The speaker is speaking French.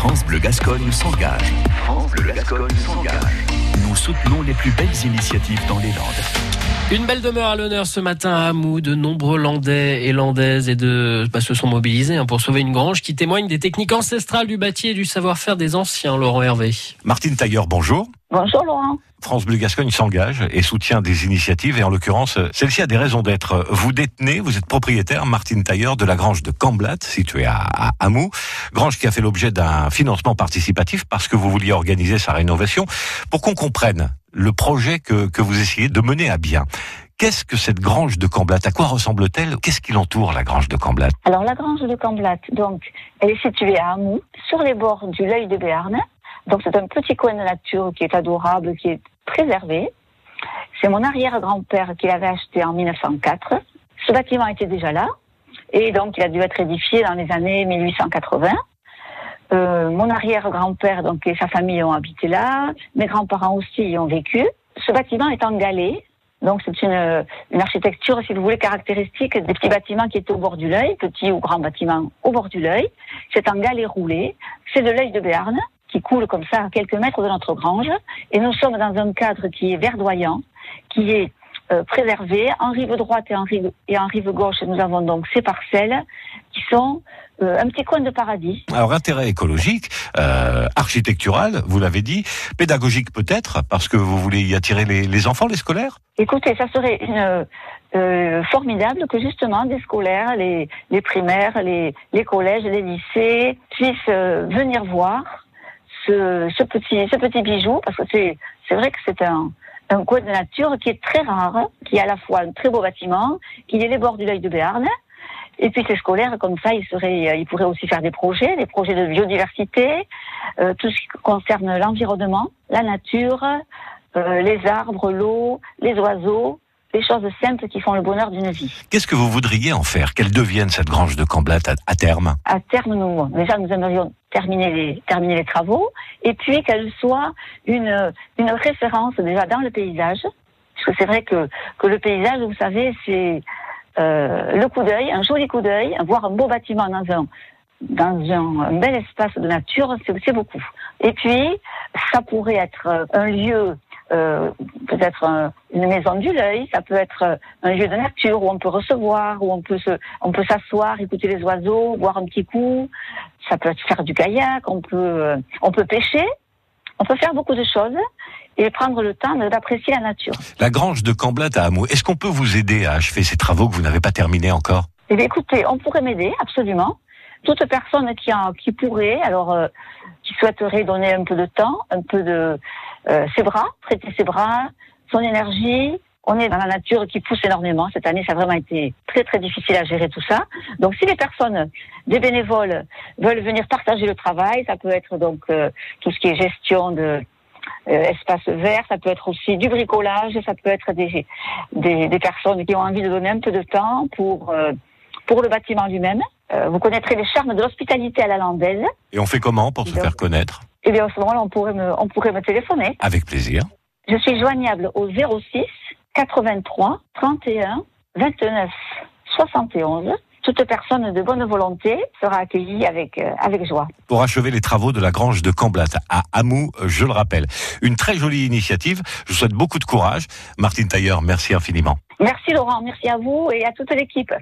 France Bleu Gascogne s'engage. France Bleu Gascogne s'engage. Nous soutenons les plus belles initiatives dans les Landes. Une belle demeure à l'honneur ce matin à Hamou. De nombreux Landais et Landaises et de, bah, se sont mobilisés hein, pour sauver une grange qui témoigne des techniques ancestrales du bâti et du savoir-faire des anciens. Laurent Hervé. Martine Tailleur, bonjour. Bonjour Laurent. France Bleu Gascogne s'engage et soutient des initiatives et en l'occurrence, celle-ci a des raisons d'être. Vous détenez, vous êtes propriétaire, Martine Tailleur, de la grange de Camblat, située à, à Hamou. Grange qui a fait l'objet d'un financement participatif parce que vous vouliez organiser sa rénovation. Pour qu'on comprenne le projet que, que vous essayez de mener à bien. Qu'est-ce que cette grange de Camblat? À quoi ressemble-t-elle? Qu'est-ce qui l'entoure, la grange de Camblat? Alors la grange de Camblat, donc, elle est située à Hamou, sur les bords du l'œil de Béarn. Donc c'est un petit coin de nature qui est adorable, qui est préservé. C'est mon arrière-grand-père qui l'avait acheté en 1904. Ce bâtiment était déjà là et donc il a dû être édifié dans les années 1880. Euh, mon arrière-grand-père donc et sa famille ont habité là. Mes grands-parents aussi y ont vécu. Ce bâtiment est en galets. Donc c'est une, une architecture, si vous voulez, caractéristique des petits bâtiments qui étaient au bord du l'œil, petits ou grands bâtiments au bord du l'œil. C'est en galets roulés. C'est de l'œil de Béarn qui coule comme ça à quelques mètres de notre grange. Et nous sommes dans un cadre qui est verdoyant, qui est euh, préservé. En rive droite et en rive, et en rive gauche, nous avons donc ces parcelles qui sont euh, un petit coin de paradis. Alors intérêt écologique, euh, architectural, vous l'avez dit, pédagogique peut-être, parce que vous voulez y attirer les, les enfants, les scolaires? Écoutez, ça serait une, euh, formidable que justement des scolaires, les, les primaires, les, les collèges, les lycées puissent venir voir ce, ce, petit, ce petit bijou, parce que c'est, c'est vrai que c'est un, un coin de nature qui est très rare, qui est à la fois un très beau bâtiment, qui est les bords du l'œil de Béarn. Et puis ces scolaires, comme ça, ils, seraient, ils pourraient aussi faire des projets, des projets de biodiversité, euh, tout ce qui concerne l'environnement, la nature, euh, les arbres, l'eau, les oiseaux, des choses simples qui font le bonheur d'une vie. Qu'est-ce que vous voudriez en faire? Qu'elle devienne cette grange de Camblat à, à terme? À terme, nous, déjà, nous aimerions terminer les, terminer les travaux et puis qu'elle soit une, une référence déjà dans le paysage. Parce que c'est vrai que, que le paysage, vous savez, c'est euh, le coup d'œil, un joli coup d'œil, voir un beau bâtiment dans un, dans un, un bel espace de nature, c'est beaucoup. Et puis, ça pourrait être un lieu euh, peut-être un, une maison du l'œil, ça peut être un lieu de nature où on peut recevoir, où on peut se, on peut s'asseoir, écouter les oiseaux, boire un petit coup. Ça peut être faire du kayak, on peut, on peut pêcher, on peut faire beaucoup de choses et prendre le temps d'apprécier la nature. La grange de Camblat à Hamou, est-ce qu'on peut vous aider à achever ces travaux que vous n'avez pas terminés encore? Eh bien, écoutez, on pourrait m'aider, absolument. Toute personne qui, a, qui pourrait, alors, euh, qui souhaiterait donner un peu de temps, un peu de euh, ses bras, prêter ses bras, son énergie. On est dans la nature qui pousse énormément. Cette année, ça a vraiment été très très difficile à gérer tout ça. Donc, si les personnes, des bénévoles, veulent venir partager le travail, ça peut être donc euh, tout ce qui est gestion de euh, espace vert, ça peut être aussi du bricolage, ça peut être des, des, des personnes qui ont envie de donner un peu de temps pour euh, pour le bâtiment lui-même. Euh, vous connaîtrez les charmes de l'hospitalité à la landaise. Et on fait comment pour se Donc- faire connaître? Eh bien, à ce moment-là, on pourrait me, on pourrait me téléphoner. Avec plaisir. Je suis joignable au 06 83 31 29 71. Toute personne de bonne volonté sera accueillie avec, euh, avec joie. Pour achever les travaux de la grange de Camblat à Hamou, je le rappelle. Une très jolie initiative. Je vous souhaite beaucoup de courage. Martine Tailleur, merci infiniment. Merci Laurent, merci à vous et à toute l'équipe.